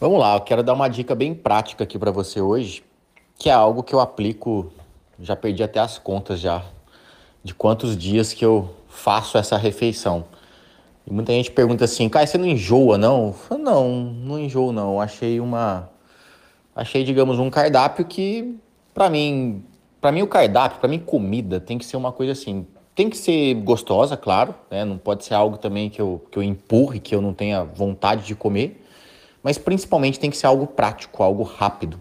Vamos lá, eu quero dar uma dica bem prática aqui para você hoje, que é algo que eu aplico, já perdi até as contas já, de quantos dias que eu faço essa refeição. E muita gente pergunta assim, cara, você não enjoa não? Eu falo, não, não enjoo não. Eu achei uma, achei digamos um cardápio que para mim, para mim o cardápio, para mim comida tem que ser uma coisa assim, tem que ser gostosa, claro, né? Não pode ser algo também que eu, que eu empurre, que eu não tenha vontade de comer mas principalmente tem que ser algo prático, algo rápido.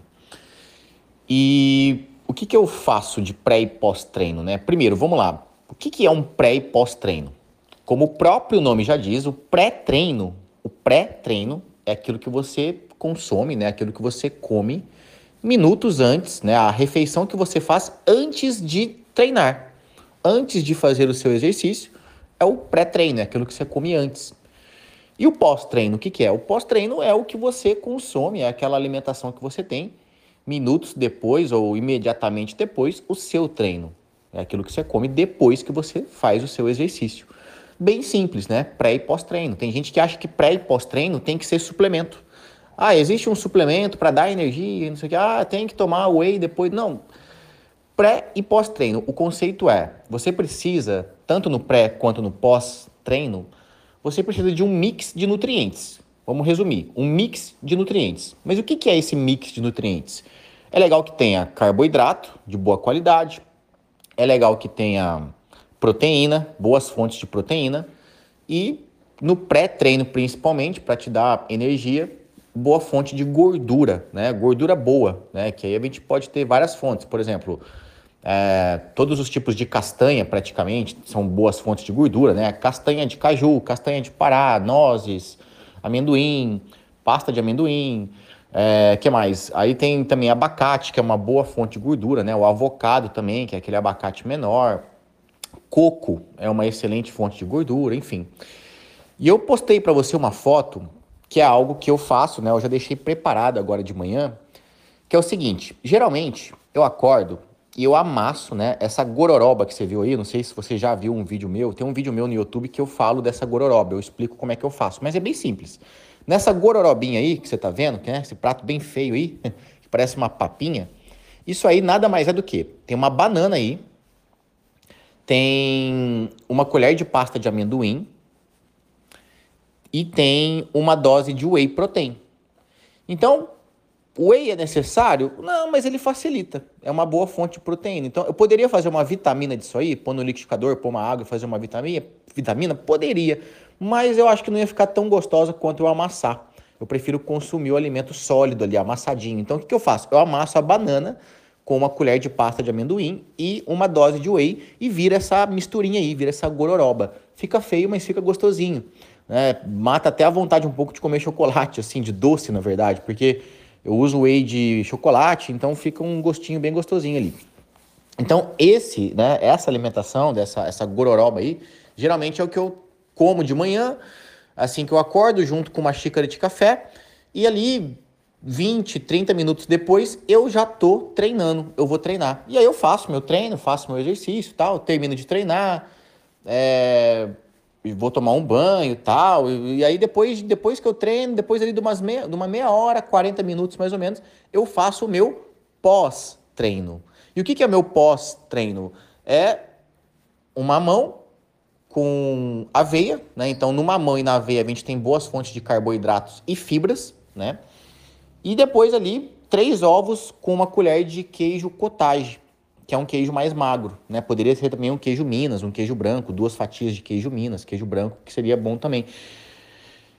E o que, que eu faço de pré e pós-treino? Né? Primeiro, vamos lá. O que, que é um pré e pós-treino? Como o próprio nome já diz, o pré-treino, o pré-treino é aquilo que você consome, né? aquilo que você come minutos antes, né? a refeição que você faz antes de treinar. Antes de fazer o seu exercício, é o pré-treino, é aquilo que você come antes. E o pós-treino, o que, que é? O pós-treino é o que você consome, é aquela alimentação que você tem minutos depois ou imediatamente depois o seu treino. É aquilo que você come depois que você faz o seu exercício. Bem simples, né? Pré e pós-treino. Tem gente que acha que pré e pós-treino tem que ser suplemento. Ah, existe um suplemento para dar energia, não sei o que. Ah, tem que tomar whey depois. Não. Pré e pós-treino. O conceito é: você precisa, tanto no pré quanto no pós-treino, você precisa de um mix de nutrientes. Vamos resumir, um mix de nutrientes. Mas o que é esse mix de nutrientes? É legal que tenha carboidrato de boa qualidade, é legal que tenha proteína, boas fontes de proteína e no pré-treino principalmente para te dar energia, boa fonte de gordura, né? Gordura boa, né? Que aí a gente pode ter várias fontes, por exemplo, é, todos os tipos de castanha, praticamente, são boas fontes de gordura, né? Castanha de caju, castanha de pará, nozes, amendoim, pasta de amendoim, é, que mais? Aí tem também abacate, que é uma boa fonte de gordura, né? O avocado também, que é aquele abacate menor. Coco é uma excelente fonte de gordura, enfim. E eu postei para você uma foto, que é algo que eu faço, né? Eu já deixei preparado agora de manhã, que é o seguinte: geralmente eu acordo e eu amasso, né, essa gororoba que você viu aí, não sei se você já viu um vídeo meu, tem um vídeo meu no YouTube que eu falo dessa gororoba, eu explico como é que eu faço, mas é bem simples. Nessa gororobinha aí que você tá vendo, que é esse prato bem feio aí, que parece uma papinha, isso aí nada mais é do que, tem uma banana aí, tem uma colher de pasta de amendoim e tem uma dose de whey protein. Então, o whey é necessário? Não, mas ele facilita. É uma boa fonte de proteína. Então, eu poderia fazer uma vitamina disso aí, pôr no liquidificador, pôr uma água e fazer uma vitamina? Vitamina? Poderia. Mas eu acho que não ia ficar tão gostosa quanto eu amassar. Eu prefiro consumir o alimento sólido ali, amassadinho. Então, o que, que eu faço? Eu amasso a banana com uma colher de pasta de amendoim e uma dose de whey e vira essa misturinha aí, vira essa gororoba. Fica feio, mas fica gostosinho. É, mata até a vontade um pouco de comer chocolate, assim, de doce, na verdade, porque eu uso whey de chocolate, então fica um gostinho bem gostosinho ali. Então, esse, né, essa alimentação, dessa essa gororoba aí, geralmente é o que eu como de manhã, assim que eu acordo, junto com uma xícara de café, e ali 20, 30 minutos depois, eu já tô treinando, eu vou treinar. E aí eu faço meu treino, faço meu exercício tal, termino de treinar, é, vou tomar um banho tal. E, e aí depois, depois que eu treino, depois ali de, umas meia, de uma meia hora, 40 minutos mais ou menos, eu faço o meu pós-treino. E o que, que é meu pós-treino? É uma mão com aveia, né? Então, numa mão e na aveia a gente tem boas fontes de carboidratos e fibras, né? E depois ali, três ovos com uma colher de queijo cottage que é um queijo mais magro, né? Poderia ser também um queijo Minas, um queijo branco, duas fatias de queijo Minas, queijo branco, que seria bom também.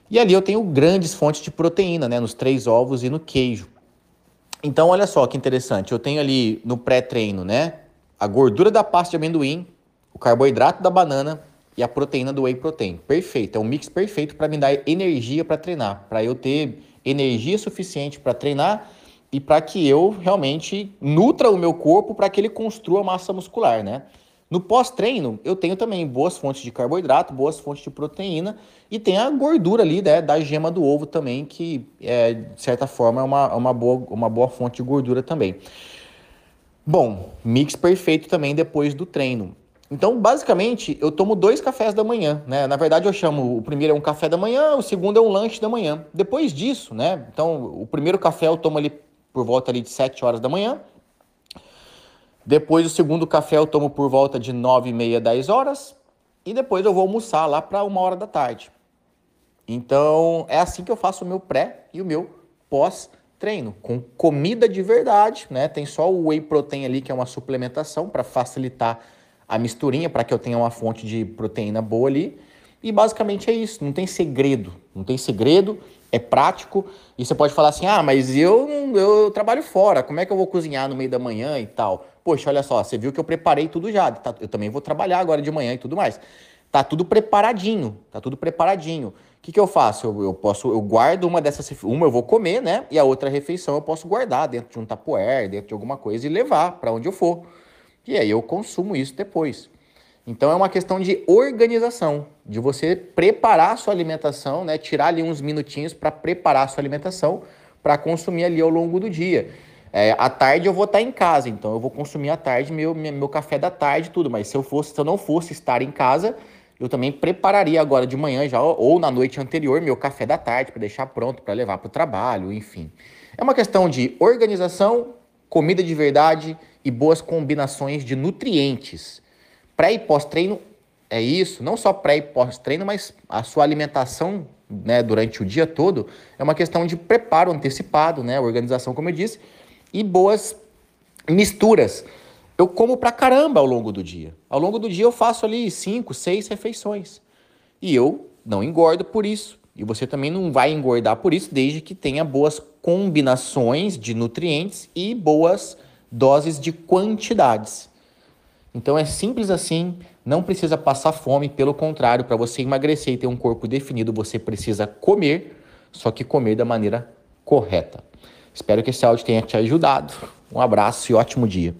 E ali eu tenho grandes fontes de proteína, né? Nos três ovos e no queijo. Então, olha só que interessante. Eu tenho ali no pré-treino, né? A gordura da pasta de amendoim, o carboidrato da banana e a proteína do whey protein. Perfeito. É um mix perfeito para me dar energia para treinar, para eu ter energia suficiente para treinar e para que eu realmente nutra o meu corpo para que ele construa massa muscular, né? No pós-treino, eu tenho também boas fontes de carboidrato, boas fontes de proteína e tem a gordura ali né, da gema do ovo também, que é, de certa forma é uma, uma, boa, uma boa fonte de gordura também. Bom, mix perfeito também depois do treino. Então, basicamente, eu tomo dois cafés da manhã, né? Na verdade, eu chamo o primeiro é um café da manhã, o segundo é um lanche da manhã. Depois disso, né? Então, o primeiro café eu tomo ali por volta ali de 7 horas da manhã. Depois, o segundo café eu tomo por volta de 9 e meia, 10 horas. E depois eu vou almoçar lá para uma hora da tarde. Então, é assim que eu faço o meu pré e o meu pós-treino, com comida de verdade, né? Tem só o whey protein ali, que é uma suplementação para facilitar a misturinha, para que eu tenha uma fonte de proteína boa ali. E basicamente é isso, não tem segredo, não tem segredo, é prático. E você pode falar assim: ah, mas eu, eu trabalho fora, como é que eu vou cozinhar no meio da manhã e tal? Poxa, olha só, você viu que eu preparei tudo já, tá, eu também vou trabalhar agora de manhã e tudo mais. Tá tudo preparadinho, tá tudo preparadinho. O que, que eu faço? Eu, eu posso, eu guardo uma dessas, uma eu vou comer, né? E a outra refeição eu posso guardar dentro de um tapoer, dentro de alguma coisa e levar para onde eu for. E aí eu consumo isso depois. Então é uma questão de organização, de você preparar a sua alimentação, né? Tirar ali uns minutinhos para preparar a sua alimentação para consumir ali ao longo do dia. É, à tarde eu vou estar em casa, então eu vou consumir à tarde meu, meu café da tarde tudo. Mas se eu fosse, se eu não fosse estar em casa, eu também prepararia agora de manhã já ou na noite anterior meu café da tarde para deixar pronto para levar para o trabalho, enfim. É uma questão de organização, comida de verdade e boas combinações de nutrientes pré e pós-treino é isso, não só pré e pós-treino, mas a sua alimentação né, durante o dia todo é uma questão de preparo antecipado, né, organização, como eu disse, e boas misturas. Eu como pra caramba ao longo do dia. Ao longo do dia eu faço ali cinco, seis refeições. E eu não engordo por isso. E você também não vai engordar por isso, desde que tenha boas combinações de nutrientes e boas doses de quantidades. Então é simples assim, não precisa passar fome, pelo contrário, para você emagrecer e ter um corpo definido, você precisa comer, só que comer da maneira correta. Espero que esse áudio tenha te ajudado. Um abraço e ótimo dia.